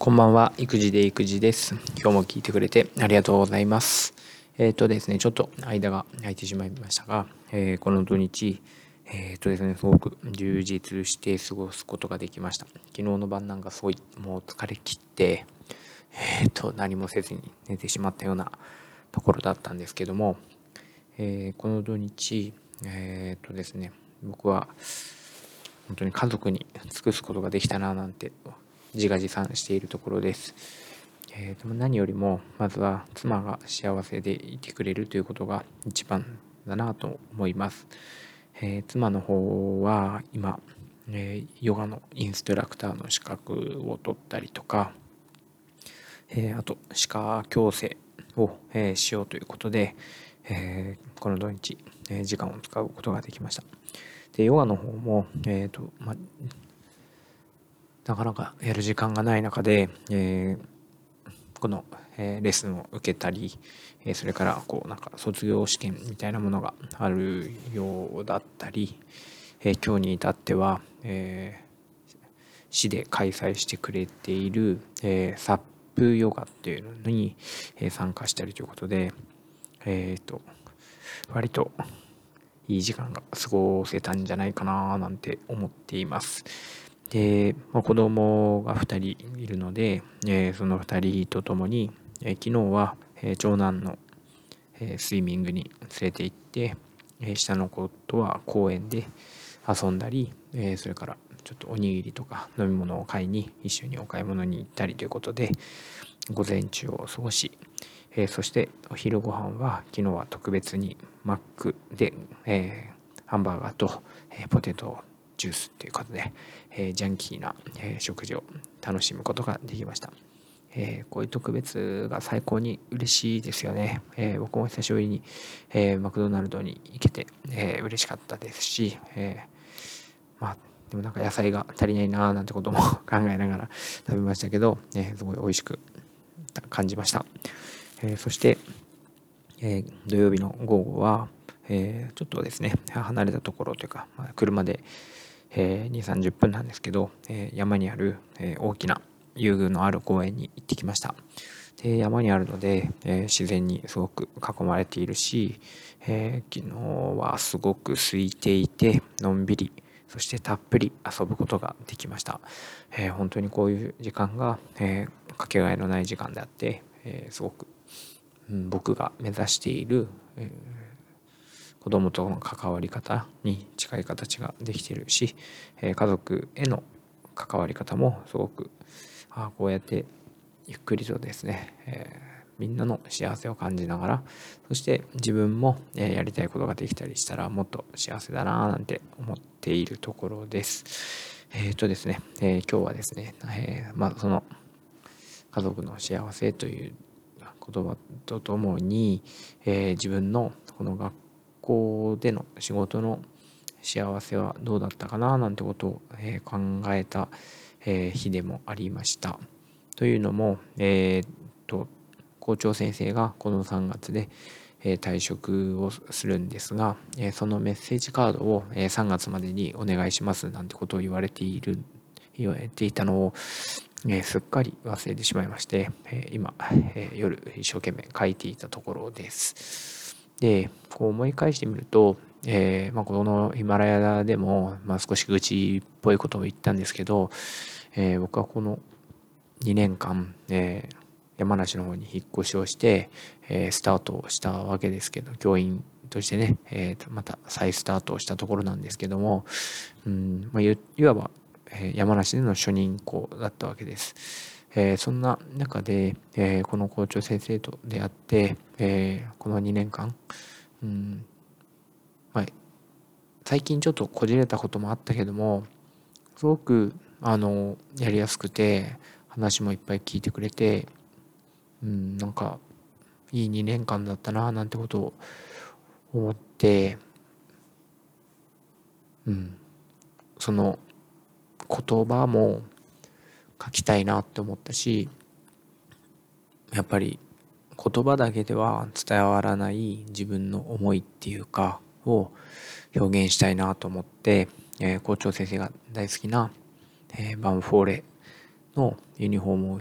こんばんは、育児で育児です。今日も聞いてくれてありがとうございます。えっ、ー、とですね、ちょっと間が空いてしまいましたが、えー、この土日、えっ、ー、とですね、すごく充実して過ごすことができました。昨日の晩なんかすごいもう疲れ切って、えっ、と、何もせずに寝てしまったようなところだったんですけども、えこの土日、えっ、とですね、僕は本当に家族に尽くすことができたななんて自画自賛しているところです。えー、でも何よりもまずは妻が幸せでいてくれるということが一番だなと思います。えー、妻の方は今、えー、ヨガのインストラクターの資格を取ったりとか、えあと歯科矯正を、えしようということで、えこの土日、え時間を使うことができました。でヨガの方も、えーとま、なかなかやる時間がない中で、えー、この、えー、レッスンを受けたり、えー、それからこうなんか卒業試験みたいなものがあるようだったり、え今日に至っては、え市で開催してくれている、えサップヨガっていうのに、え参加したりということで、えっ、と割といい時間が過ごせたんじゃないかななんて思っています。で、まあ、子供が2人いるので、えー、その2人と共に、えー、昨日は、えー、長男の、えスイミングに連れて行って、え下の子とは公園で遊んだり、えそれからちょっとおにぎりとか飲み物を買いに一緒にお買い物に行ったりということで午前中を過ごし、えそしてお昼ご飯は昨日は特別にマックで、えハンバーガーと、えポテトをジュースっていうことで、えー、ジャンキーな、えー、食事を楽しむことができました。えー、こういう特別が最高に嬉しいですよね。え僕も久しぶりに、えマクドナルドに行けて、えー、嬉しかったですし、えまあでもなんか野菜が足りないなーなんてことも考えながら 食べましたけど、えすごい美味しく感じました。えそして、え土曜日の午後は、えちょっとですね離れたところというか、まあ、車で、えー、2 3 0分なんですけど、えー、山にある、えー、大きな遊具のある公園に行ってきました。で山にあるので、え自然にすごく囲まれているし、え昨日はすごく空いていてのんびりそしてたっぷり遊ぶことができました、え本当にこういう時間が、えかけがえのない時間であって、えすごく、うん、僕が目指している、え子供との関わり方に近い形ができているし、え家族への関わり方もすごくあこうやってゆっくりとですね、えー、みんなの幸せを感じながらそして自分も、えやりたいことができたりしたらもっと幸せだななんて思っているところです。えっ、ー、とですね、えー、今日はですね、えまあその家族の幸せという言葉とともに、え自分のこの学校校での仕事の幸せはどうだったかななんてことを、え考えた、え日でもありました。というのも、えー、っと校長先生がこの3月で、え退職をするんですが、えそのメッセージカードを、え3月までにお願いしますなんてことを言われている言われていたのを、えすっかり忘れてしまいまして、え今、え夜一生懸命書いていたところです。でこう思い返してみると、えーまあ、このヒマラヤでも、まあ、少し愚痴っぽいことを言ったんですけど、えー、僕はこの2年間、えー、山梨の方に引っ越しをして、えー、スタートをしたわけですけど教員としてね、えー、また再スタートをしたところなんですけども、うんまあ、いわば、え、山梨での初任校だったわけです。えー、そんな中で、えー、この校長先生と出会って、えー、この2年間、うんまあ、最近ちょっとこじれたこともあったけどもすごくあのやりやすくて話もいっぱい聞いてくれて、うん、なんかいい2年間だったななんてことを思って、うん、その言葉も書きたいなって思ったしやっぱり言葉だけでは伝わらない自分の思いっていうかを表現したいなと思って、えー、校長先生が大好きな、えー、バンフォーレのユニフォームを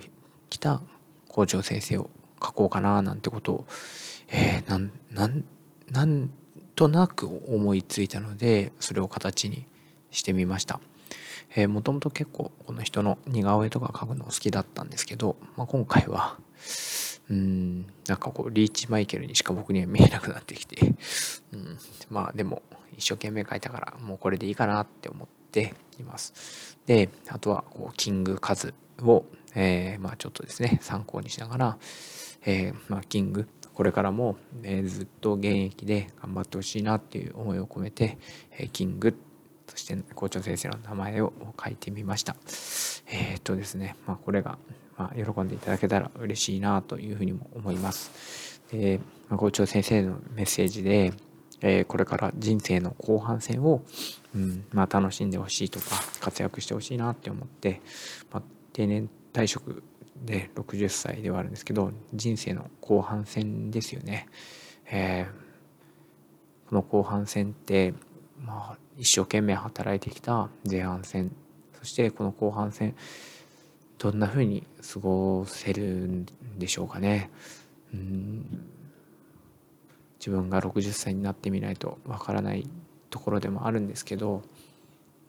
着た校長先生を書こうかななんてことを、えー、なんなんなんとなく思いついたのでそれを形にしてみました。えー、もともと結構この人の似顔絵とか描くの好きだったんですけど、まあ、今回はうんなんかこうリーチマイケルにしか僕には見えなくなってきて、うん、まあでも一生懸命描いたからもうこれでいいかなって思っています。であとはこうキングカズを、えー、まあちょっとですね参考にしながら、えー、まあ、キングこれからも、えずっと現役で頑張ってほしいなっていう思いを込めて、えキングそして校長先生の名前を書いてみました。えっ、とですね、まあ、これが、まあ、喜んでいただけたら嬉しいなというふうにも思います。で、ま、校長先生のメッセージで、えー、これから人生の後半戦を、うんまあ、楽しんでほしいとか活躍してほしいなって思って、まあ、定年退職で60歳ではあるんですけど人生の後半戦ですよね。えー、この後半戦ってまあ一生懸命働いてきた前半戦そしてこの後半戦どんな風に過ごせるんでしょうかね。うん自分が60歳になってみないとわからないところでもあるんですけど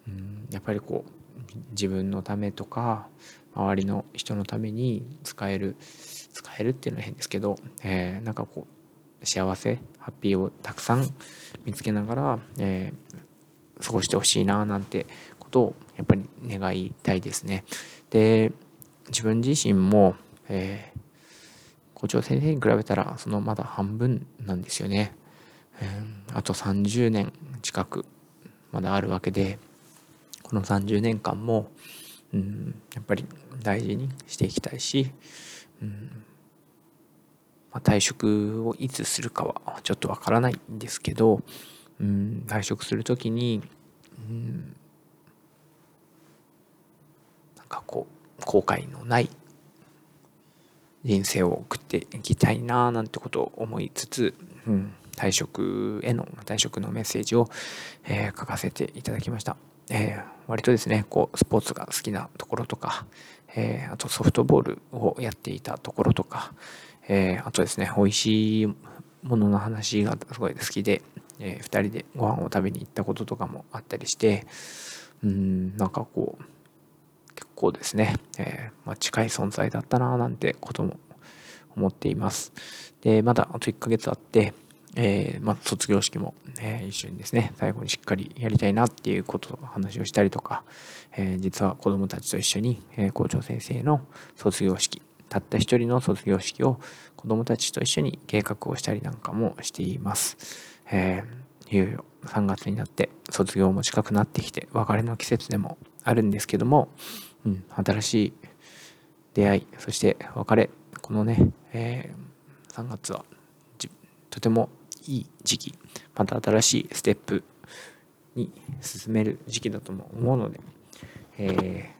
うんやっぱりこう自分のためとか周りの人のために使える使えるっていうのは変ですけど、えー、なんかこう幸せハッピーをたくさん見つけながら、えー、過ごしてほしいななんてことをやっぱり願いたいですね。で自分自身も、えー、校長先生に比べたらそのまだ半分なんですよね。えー、あと30年近くまだあるわけでこの30年間も、うん、やっぱり大事にしていきたいし、うんま、退職をいつするかはちょっとわからないんですけど、うん、退職する時に、うん、なんかこう後悔のない人生を送っていきたいななんてことを思いつつ、うん、退職への退職のメッセージを、えー、書かせていただきました。えー、割とですねこうスポーツが好きなところとか、えー、あとソフトボールをやっていたところとか、えー、あとですね美味しいものの話がすごい好きで、えー、2人でご飯を食べに行ったこととかもあったりしてうんなんかこう結構ですね、えーまあ、近い存在だったななんてことも思っています。でまだあと1ヶ月あってえー、まあ、卒業式も、えー、一緒にですね、最後にしっかりやりたいなっていうことの話をしたりとか、えー、実は子供たちと一緒に、え校長先生の卒業式、たった一人の卒業式を子供たちと一緒に計画をしたりなんかもしています。えいよいよ3月になって卒業も近くなってきて別れの季節でもあるんですけども、うん、新しい出会い、そして別れ、このね、え3月はとてもいい時期また新しいステップに進める時期だとも思うので、えー、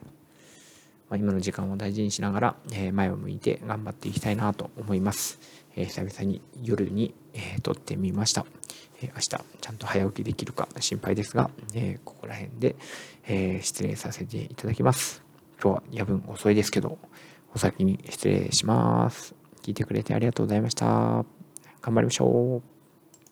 まあ、今の時間を大事にしながら、え、前を向いて頑張っていきたいなと思います。え、久々に夜に、え撮ってみました。え明日ちゃんと早起きできるか心配ですが、えここら辺で、え失礼させていただきます。今日は夜分遅いですけど、お先に失礼します。聞いてくれてありがとうございました。頑張りましょう。